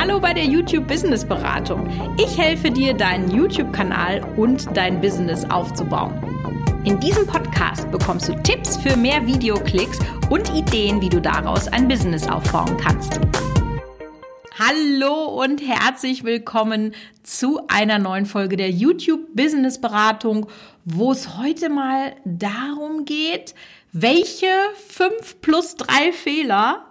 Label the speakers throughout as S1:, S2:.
S1: Hallo bei der YouTube Business Beratung. Ich helfe dir, deinen YouTube-Kanal und dein Business aufzubauen. In diesem Podcast bekommst du Tipps für mehr Videoklicks und Ideen, wie du daraus ein Business aufbauen kannst. Hallo und herzlich willkommen zu einer neuen Folge der YouTube Business Beratung, wo es heute mal darum geht, welche 5 plus 3 Fehler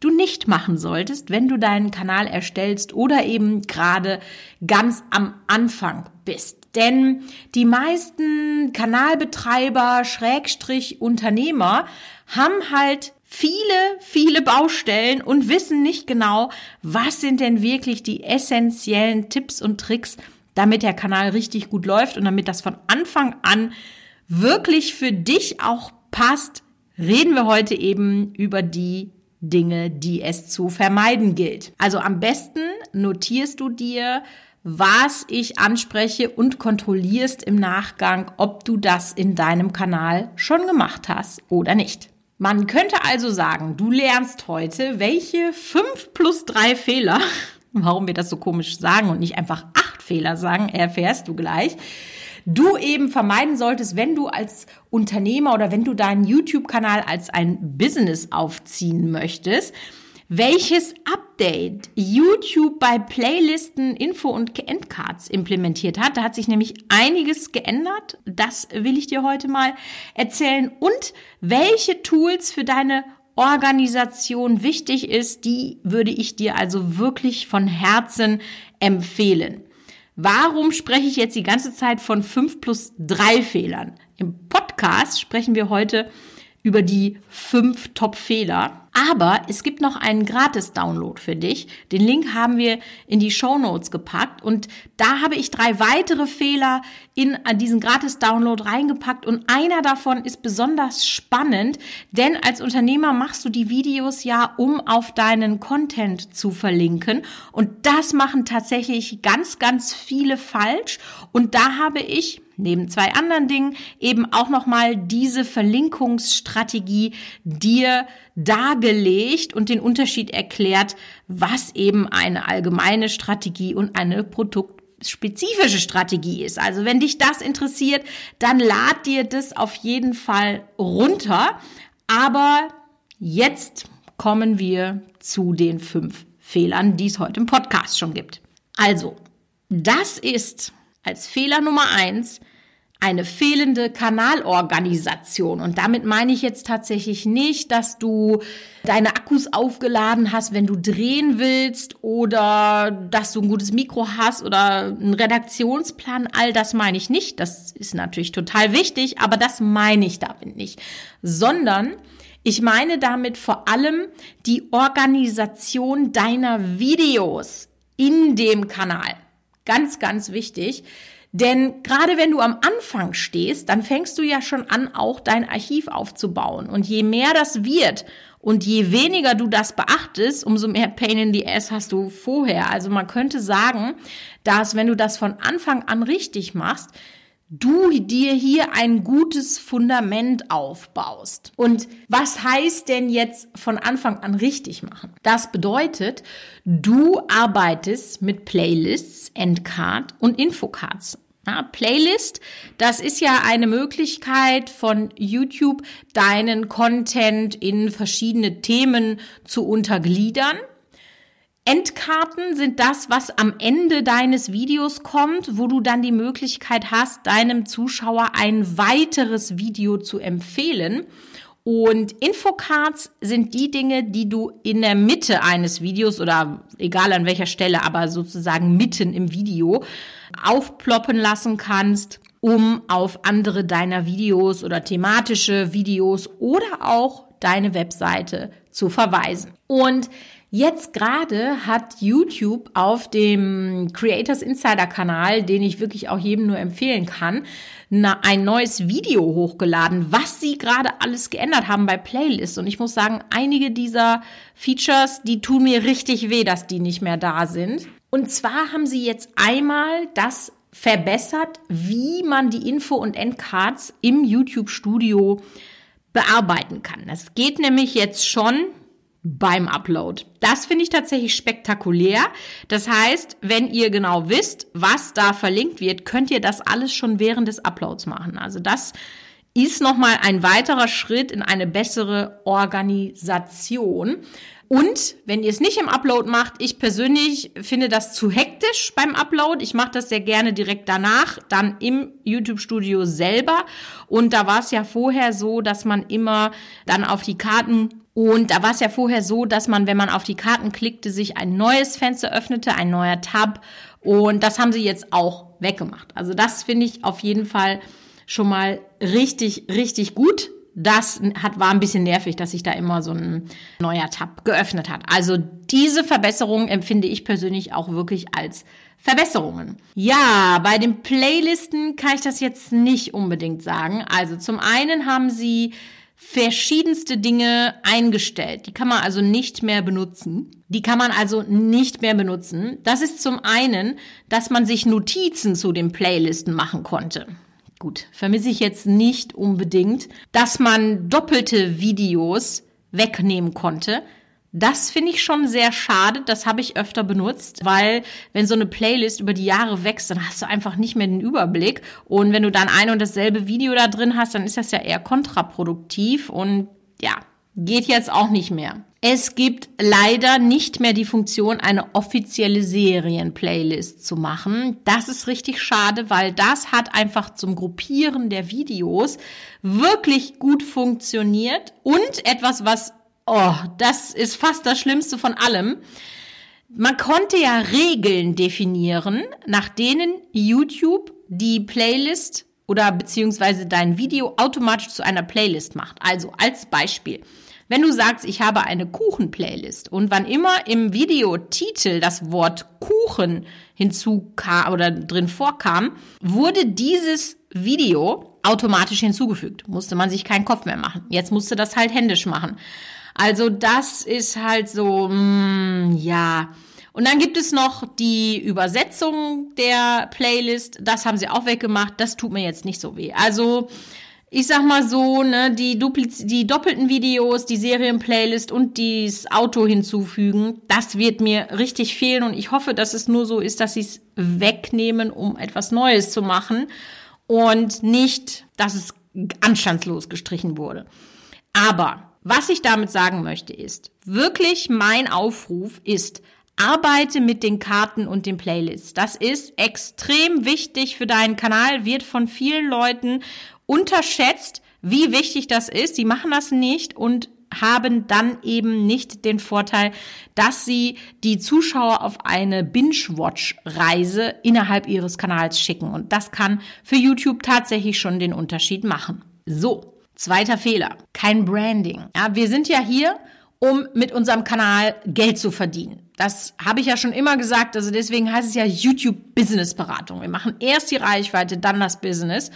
S1: du nicht machen solltest, wenn du deinen Kanal erstellst oder eben gerade ganz am Anfang bist. Denn die meisten Kanalbetreiber, Schrägstrich Unternehmer haben halt viele, viele Baustellen und wissen nicht genau, was sind denn wirklich die essentiellen Tipps und Tricks, damit der Kanal richtig gut läuft und damit das von Anfang an wirklich für dich auch passt, reden wir heute eben über die Dinge, die es zu vermeiden gilt. Also am besten notierst du dir, was ich anspreche und kontrollierst im Nachgang, ob du das in deinem Kanal schon gemacht hast oder nicht. Man könnte also sagen, du lernst heute, welche fünf plus drei Fehler, warum wir das so komisch sagen und nicht einfach acht Fehler sagen, erfährst du gleich, du eben vermeiden solltest, wenn du als Unternehmer oder wenn du deinen YouTube-Kanal als ein Business aufziehen möchtest. Welches Update YouTube bei Playlisten, Info und Endcards implementiert hat. Da hat sich nämlich einiges geändert. Das will ich dir heute mal erzählen. Und welche Tools für deine Organisation wichtig ist, die würde ich dir also wirklich von Herzen empfehlen. Warum spreche ich jetzt die ganze Zeit von fünf plus drei Fehlern? Im Podcast sprechen wir heute über die fünf Top-Fehler. Aber es gibt noch einen Gratis-Download für dich. Den Link haben wir in die Show Notes gepackt. Und da habe ich drei weitere Fehler in diesen Gratis-Download reingepackt. Und einer davon ist besonders spannend, denn als Unternehmer machst du die Videos ja, um auf deinen Content zu verlinken. Und das machen tatsächlich ganz, ganz viele falsch. Und da habe ich neben zwei anderen Dingen eben auch nochmal diese Verlinkungsstrategie dir dargelegt und den Unterschied erklärt, was eben eine allgemeine Strategie und eine produktspezifische Strategie ist. Also wenn dich das interessiert, dann lad dir das auf jeden Fall runter. Aber jetzt kommen wir zu den fünf Fehlern, die es heute im Podcast schon gibt. Also, das ist als Fehler Nummer eins eine fehlende Kanalorganisation. Und damit meine ich jetzt tatsächlich nicht, dass du deine Akkus aufgeladen hast, wenn du drehen willst oder dass du ein gutes Mikro hast oder einen Redaktionsplan. All das meine ich nicht. Das ist natürlich total wichtig, aber das meine ich damit nicht. Sondern ich meine damit vor allem die Organisation deiner Videos in dem Kanal. Ganz, ganz wichtig. Denn gerade wenn du am Anfang stehst, dann fängst du ja schon an, auch dein Archiv aufzubauen. Und je mehr das wird und je weniger du das beachtest, umso mehr Pain in the Ass hast du vorher. Also man könnte sagen, dass wenn du das von Anfang an richtig machst, du dir hier ein gutes Fundament aufbaust. Und was heißt denn jetzt von Anfang an richtig machen? Das bedeutet, du arbeitest mit Playlists, Endcard und Infocards. Ja, Playlist, das ist ja eine Möglichkeit von YouTube, deinen Content in verschiedene Themen zu untergliedern. Endkarten sind das, was am Ende deines Videos kommt, wo du dann die Möglichkeit hast, deinem Zuschauer ein weiteres Video zu empfehlen. Und Infocards sind die Dinge, die du in der Mitte eines Videos oder egal an welcher Stelle, aber sozusagen mitten im Video aufploppen lassen kannst, um auf andere deiner Videos oder thematische Videos oder auch deine Webseite zu verweisen. Und Jetzt gerade hat YouTube auf dem Creators Insider Kanal, den ich wirklich auch jedem nur empfehlen kann, ein neues Video hochgeladen, was sie gerade alles geändert haben bei Playlists. Und ich muss sagen, einige dieser Features, die tun mir richtig weh, dass die nicht mehr da sind. Und zwar haben sie jetzt einmal das verbessert, wie man die Info- und Endcards im YouTube-Studio bearbeiten kann. Das geht nämlich jetzt schon beim Upload. Das finde ich tatsächlich spektakulär. Das heißt, wenn ihr genau wisst, was da verlinkt wird, könnt ihr das alles schon während des Uploads machen. Also das ist nochmal ein weiterer Schritt in eine bessere Organisation. Und wenn ihr es nicht im Upload macht, ich persönlich finde das zu hektisch beim Upload. Ich mache das sehr gerne direkt danach, dann im YouTube-Studio selber. Und da war es ja vorher so, dass man immer dann auf die Karten und da war es ja vorher so, dass man, wenn man auf die Karten klickte, sich ein neues Fenster öffnete, ein neuer Tab. Und das haben sie jetzt auch weggemacht. Also das finde ich auf jeden Fall schon mal richtig, richtig gut. Das hat, war ein bisschen nervig, dass sich da immer so ein neuer Tab geöffnet hat. Also diese Verbesserung empfinde ich persönlich auch wirklich als Verbesserungen. Ja, bei den Playlisten kann ich das jetzt nicht unbedingt sagen. Also zum einen haben sie verschiedenste Dinge eingestellt. Die kann man also nicht mehr benutzen. Die kann man also nicht mehr benutzen. Das ist zum einen, dass man sich Notizen zu den Playlisten machen konnte. Gut, vermisse ich jetzt nicht unbedingt, dass man doppelte Videos wegnehmen konnte. Das finde ich schon sehr schade. Das habe ich öfter benutzt, weil wenn so eine Playlist über die Jahre wächst, dann hast du einfach nicht mehr den Überblick. Und wenn du dann ein und dasselbe Video da drin hast, dann ist das ja eher kontraproduktiv und ja, geht jetzt auch nicht mehr. Es gibt leider nicht mehr die Funktion, eine offizielle Serien-Playlist zu machen. Das ist richtig schade, weil das hat einfach zum Gruppieren der Videos wirklich gut funktioniert und etwas, was Oh, das ist fast das Schlimmste von allem. Man konnte ja Regeln definieren, nach denen YouTube die Playlist oder beziehungsweise dein Video automatisch zu einer Playlist macht. Also als Beispiel. Wenn du sagst, ich habe eine Kuchen-Playlist und wann immer im Videotitel das Wort Kuchen hinzukam oder drin vorkam, wurde dieses Video automatisch hinzugefügt. Musste man sich keinen Kopf mehr machen. Jetzt musste das halt händisch machen. Also das ist halt so, mh, mm, ja. Und dann gibt es noch die Übersetzung der Playlist. Das haben sie auch weggemacht. Das tut mir jetzt nicht so weh. Also ich sag mal so, ne, die, Dupliz die doppelten Videos, die Serienplaylist und das Auto hinzufügen, das wird mir richtig fehlen und ich hoffe, dass es nur so ist, dass sie es wegnehmen, um etwas Neues zu machen und nicht, dass es anstandslos gestrichen wurde. Aber was ich damit sagen möchte ist, wirklich mein Aufruf ist, arbeite mit den Karten und den Playlists. Das ist extrem wichtig für deinen Kanal, wird von vielen Leuten unterschätzt, wie wichtig das ist. Die machen das nicht und haben dann eben nicht den Vorteil, dass sie die Zuschauer auf eine Binge-Watch-Reise innerhalb ihres Kanals schicken. Und das kann für YouTube tatsächlich schon den Unterschied machen. So, Zweiter Fehler, kein Branding. Ja, wir sind ja hier, um mit unserem Kanal Geld zu verdienen. Das habe ich ja schon immer gesagt, also deswegen heißt es ja YouTube Business Beratung. Wir machen erst die Reichweite, dann das Business.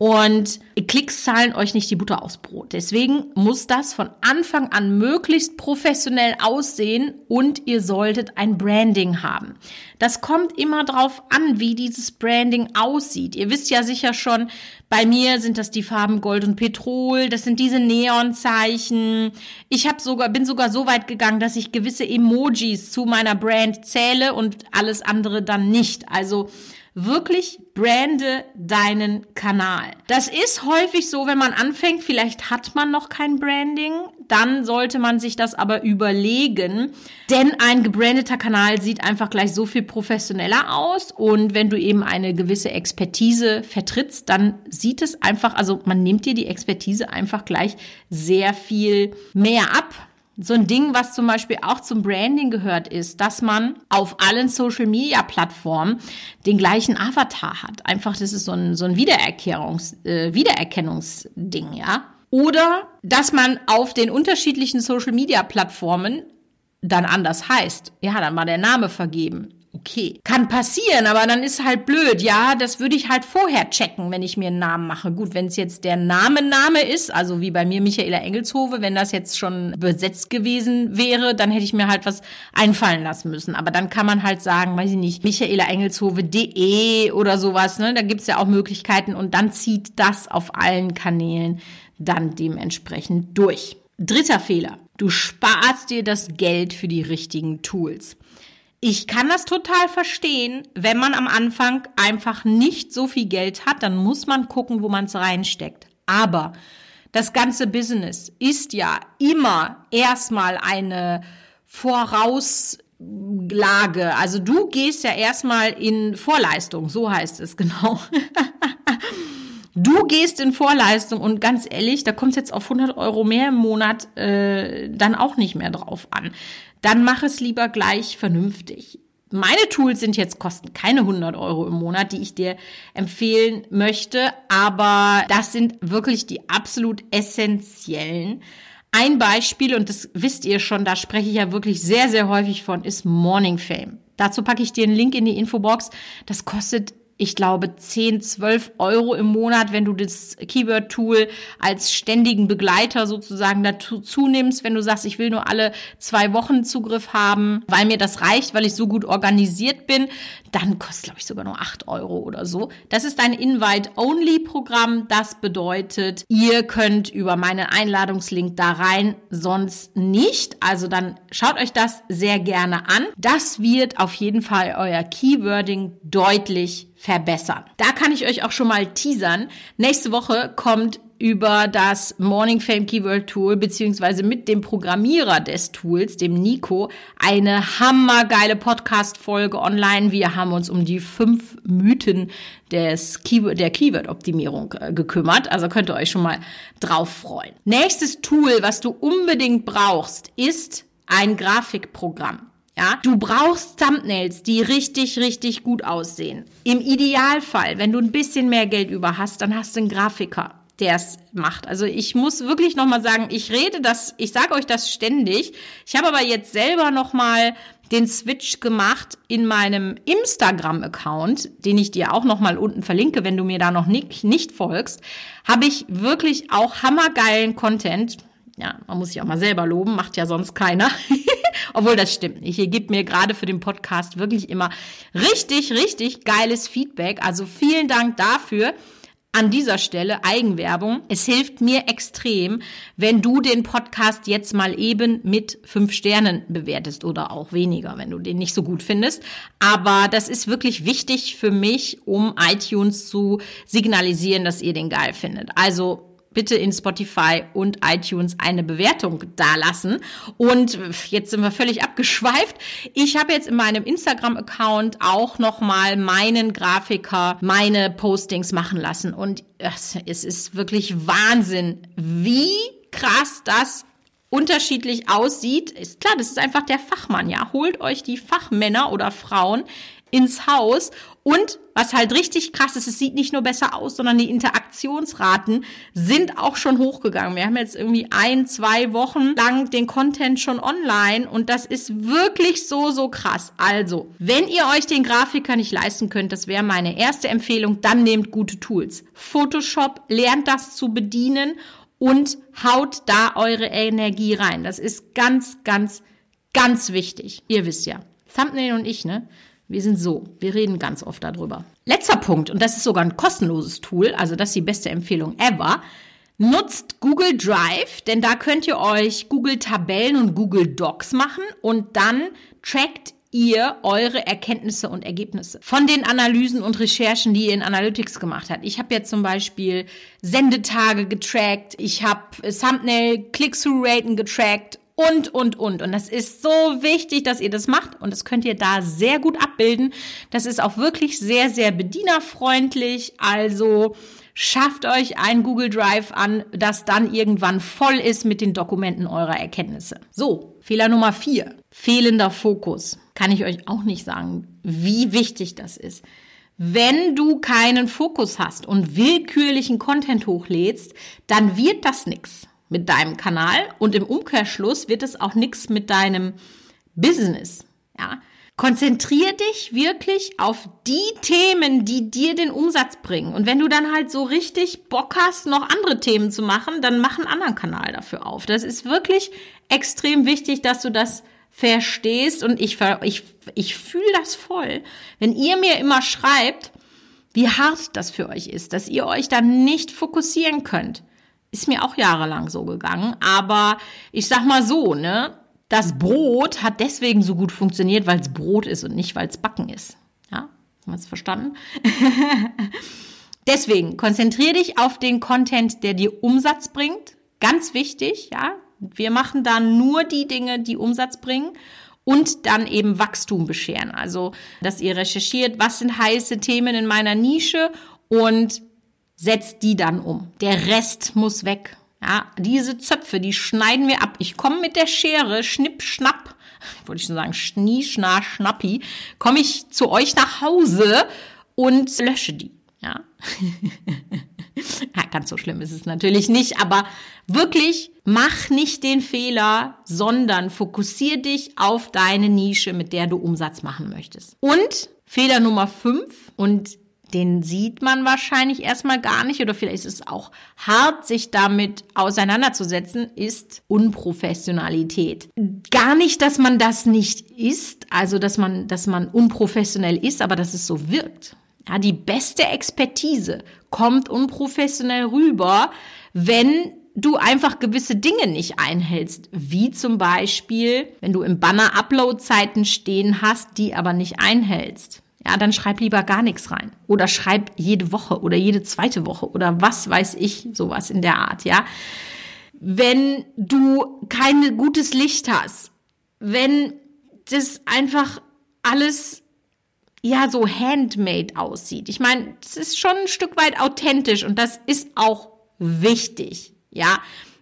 S1: Und Klicks zahlen euch nicht die Butter aufs Brot. Deswegen muss das von Anfang an möglichst professionell aussehen und ihr solltet ein Branding haben. Das kommt immer drauf an, wie dieses Branding aussieht. Ihr wisst ja sicher schon, bei mir sind das die Farben Gold und Petrol, das sind diese Neonzeichen. Ich habe sogar bin sogar so weit gegangen, dass ich gewisse Emojis zu meiner Brand zähle und alles andere dann nicht. Also wirklich brande deinen Kanal. Das ist häufig so, wenn man anfängt, vielleicht hat man noch kein Branding, dann sollte man sich das aber überlegen, denn ein gebrandeter Kanal sieht einfach gleich so viel professioneller aus und wenn du eben eine gewisse Expertise vertrittst, dann sieht es einfach, also man nimmt dir die Expertise einfach gleich sehr viel mehr ab so ein Ding, was zum Beispiel auch zum Branding gehört, ist, dass man auf allen Social Media Plattformen den gleichen Avatar hat. Einfach, das ist so ein, so ein Wiedererkennungs, äh, Wiedererkennungsding, ja. Oder, dass man auf den unterschiedlichen Social Media Plattformen dann anders heißt. Ja, dann war der Name vergeben okay. Kann passieren, aber dann ist halt blöd. Ja, das würde ich halt vorher checken, wenn ich mir einen Namen mache. Gut, wenn es jetzt der Name Name ist, also wie bei mir Michaela Engelshove, wenn das jetzt schon besetzt gewesen wäre, dann hätte ich mir halt was einfallen lassen müssen. Aber dann kann man halt sagen, weiß ich nicht, Michaela Engelshove.de oder sowas. Ne? Da gibt's ja auch Möglichkeiten und dann zieht das auf allen Kanälen dann dementsprechend durch. Dritter Fehler. Du sparst dir das Geld für die richtigen Tools. Ich kann das total verstehen, wenn man am Anfang einfach nicht so viel Geld hat, dann muss man gucken, wo man es reinsteckt. Aber das ganze Business ist ja immer erstmal eine Vorauslage. Also du gehst ja erstmal in Vorleistung, so heißt es genau. Du gehst in Vorleistung und ganz ehrlich, da kommt es jetzt auf 100 Euro mehr im Monat äh, dann auch nicht mehr drauf an. Dann mach es lieber gleich vernünftig. Meine Tools sind jetzt kosten keine 100 Euro im Monat, die ich dir empfehlen möchte, aber das sind wirklich die absolut essentiellen. Ein Beispiel, und das wisst ihr schon, da spreche ich ja wirklich sehr, sehr häufig von, ist Morning Fame. Dazu packe ich dir einen Link in die Infobox. Das kostet ich glaube, 10, 12 Euro im Monat, wenn du das Keyword-Tool als ständigen Begleiter sozusagen dazu zunimmst, wenn du sagst, ich will nur alle zwei Wochen Zugriff haben, weil mir das reicht, weil ich so gut organisiert bin, dann kostet, glaube ich, sogar nur 8 Euro oder so. Das ist ein Invite-Only-Programm. Das bedeutet, ihr könnt über meinen Einladungslink da rein, sonst nicht. Also dann schaut euch das sehr gerne an. Das wird auf jeden Fall euer Keywording deutlich verbessern. Da kann ich euch auch schon mal teasern. Nächste Woche kommt über das Morning Fame Keyword Tool beziehungsweise mit dem Programmierer des Tools, dem Nico, eine hammergeile Podcast-Folge online. Wir haben uns um die fünf Mythen des Keyword, der Keyword-Optimierung äh, gekümmert. Also könnt ihr euch schon mal drauf freuen. Nächstes Tool, was du unbedingt brauchst, ist ein Grafikprogramm. Ja, du brauchst Thumbnails, die richtig, richtig gut aussehen. Im Idealfall, wenn du ein bisschen mehr Geld über hast, dann hast du einen Grafiker, der es macht. Also ich muss wirklich nochmal sagen, ich rede das, ich sage euch das ständig. Ich habe aber jetzt selber nochmal den Switch gemacht in meinem Instagram-Account, den ich dir auch nochmal unten verlinke, wenn du mir da noch nicht, nicht folgst, habe ich wirklich auch hammergeilen Content. Ja, man muss sich auch mal selber loben, macht ja sonst keiner. Obwohl das stimmt nicht. Ihr gebt mir gerade für den Podcast wirklich immer richtig, richtig geiles Feedback. Also vielen Dank dafür. An dieser Stelle Eigenwerbung. Es hilft mir extrem, wenn du den Podcast jetzt mal eben mit fünf Sternen bewertest oder auch weniger, wenn du den nicht so gut findest. Aber das ist wirklich wichtig für mich, um iTunes zu signalisieren, dass ihr den geil findet. Also bitte in Spotify und iTunes eine Bewertung dalassen. Und jetzt sind wir völlig abgeschweift. Ich habe jetzt in meinem Instagram-Account auch nochmal meinen Grafiker meine Postings machen lassen. Und es ist wirklich Wahnsinn, wie krass das unterschiedlich aussieht. Ist klar, das ist einfach der Fachmann, ja. Holt euch die Fachmänner oder Frauen ins Haus. Und was halt richtig krass ist, es sieht nicht nur besser aus, sondern die Interaktionsraten sind auch schon hochgegangen. Wir haben jetzt irgendwie ein, zwei Wochen lang den Content schon online und das ist wirklich so, so krass. Also, wenn ihr euch den Grafiker nicht leisten könnt, das wäre meine erste Empfehlung, dann nehmt gute Tools. Photoshop, lernt das zu bedienen und haut da eure Energie rein. Das ist ganz, ganz, ganz wichtig. Ihr wisst ja. Thumbnail und ich, ne? Wir sind so. Wir reden ganz oft darüber. Letzter Punkt, und das ist sogar ein kostenloses Tool, also das ist die beste Empfehlung ever. Nutzt Google Drive, denn da könnt ihr euch Google Tabellen und Google Docs machen und dann trackt ihr eure Erkenntnisse und Ergebnisse von den Analysen und Recherchen, die ihr in Analytics gemacht habt. Ich habe jetzt zum Beispiel Sendetage getrackt, ich habe Thumbnail Click-Through-Raten getrackt und, und, und. Und das ist so wichtig, dass ihr das macht und das könnt ihr da sehr gut abbilden. Das ist auch wirklich sehr, sehr bedienerfreundlich. Also schafft euch ein Google Drive an, das dann irgendwann voll ist mit den Dokumenten eurer Erkenntnisse. So, Fehler Nummer vier. Fehlender Fokus. Kann ich euch auch nicht sagen, wie wichtig das ist. Wenn du keinen Fokus hast und willkürlichen Content hochlädst, dann wird das nix mit deinem Kanal und im Umkehrschluss wird es auch nichts mit deinem Business. Ja, konzentrier dich wirklich auf die Themen, die dir den Umsatz bringen. Und wenn du dann halt so richtig Bock hast, noch andere Themen zu machen, dann mach einen anderen Kanal dafür auf. Das ist wirklich extrem wichtig, dass du das verstehst und ich, ich, ich fühle das voll. Wenn ihr mir immer schreibt, wie hart das für euch ist, dass ihr euch dann nicht fokussieren könnt Ist mir auch jahrelang so gegangen. Aber ich sag mal so, ne? Das Brot hat deswegen so gut funktioniert, weil es Brot ist und nicht, weil es Backen ist. Ja, haben wir es verstanden? deswegen konzentriere dich auf den Content, der dir Umsatz bringt. Ganz wichtig, ja. Wir machen da nur die Dinge, die Umsatz bringen und dann eben Wachstum bescheren. Also, dass ihr recherchiert, was sind heiße Themen in meiner Nische und setzt die dann um. Der Rest muss weg. Ja, diese Zöpfe, die schneiden wir ab. Ich komme mit der Schere, schnipp, schnapp, wollte ich schon sagen, schnie, schna, schnappi, komme ich zu euch nach Hause und lösche die. Ja. ja, ganz so schlimm ist es natürlich nicht, aber wirklich mach nicht den Fehler, sondern fokussier dich auf deine Nische, mit der du Umsatz machen möchtest. Und Fehler Nummer fünf und den sieht man wahrscheinlich erstmal gar nicht oder vielleicht ist es auch hart, sich damit auseinanderzusetzen, ist Unprofessionalität. Gar nicht, dass man das nicht ist, also dass man, dass man unprofessionell ist, aber dass es so wirkt. Ja, die beste Expertise kommt unprofessionell rüber, wenn du einfach gewisse Dinge nicht einhältst, wie zum Beispiel, wenn du im Banner Upload-Zeiten stehen hast, die aber nicht einhältst ja, dann schreib lieber gar nichts rein. Oder schreib jede Woche oder jede zweite Woche oder was weiß ich, sowas in der Art, ja. Wenn du kein gutes Licht hast, wenn das einfach alles ja so handmade aussieht. Ich meine, das ist schon ein Stück weit authentisch und das ist auch wichtig, ja.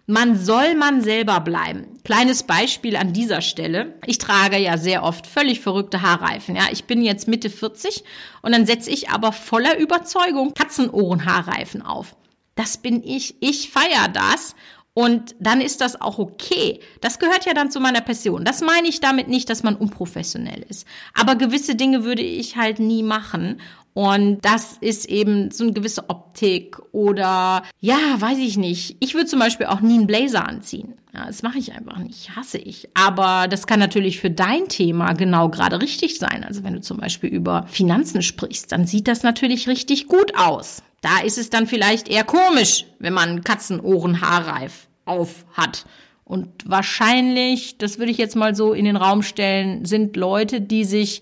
S1: Man soll man selber bleiben. Kleines Beispiel an dieser Stelle. Ich trage ja sehr oft völlig verrückte Haarreifen. Ja, ich bin jetzt Mitte 40 und dann setze ich aber voller Überzeugung Katzenohrenhaarreifen auf. Das bin ich. Ich feiere das und dann ist das auch okay. Das gehört ja dann zu meiner Passion. Das meine ich damit nicht, dass man unprofessionell ist. Aber gewisse Dinge würde ich halt nie machen. Und das ist eben so eine gewisse Optik oder ja, weiß ich nicht. Ich würde zum Beispiel auch nie einen Blazer anziehen. Ja, das mache ich einfach nicht, hasse ich. Aber das kann natürlich für dein Thema genau gerade richtig sein. Also wenn du zum Beispiel über Finanzen sprichst, dann sieht das natürlich richtig gut aus. Da ist es dann vielleicht eher komisch, wenn man Katzenohrenhaarreif auf hat. Und wahrscheinlich, das würde ich jetzt mal so in den Raum stellen, sind Leute, die sich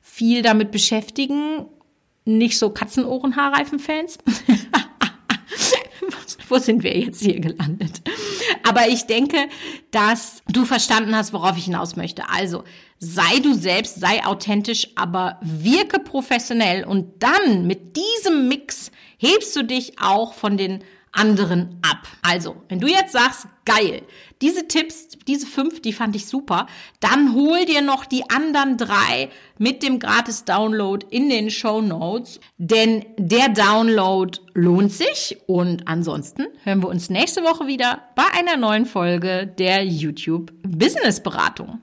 S1: viel damit beschäftigen nicht so Katzenohren-Haarreifen-Fans. Wo sind wir jetzt hier gelandet? Aber ich denke, dass du verstanden hast, worauf ich hinaus möchte. Also, sei du selbst, sei authentisch, aber wirke professionell und dann mit diesem Mix hebst du dich auch von den anderen ab. Also, wenn du jetzt sagst, geil, diese Tipps, diese fünf, die fand ich super, dann hol dir noch die anderen drei mit dem gratis Download in den Show Notes, denn der Download lohnt sich und ansonsten hören wir uns nächste Woche wieder bei einer neuen Folge der YouTube Business Beratung.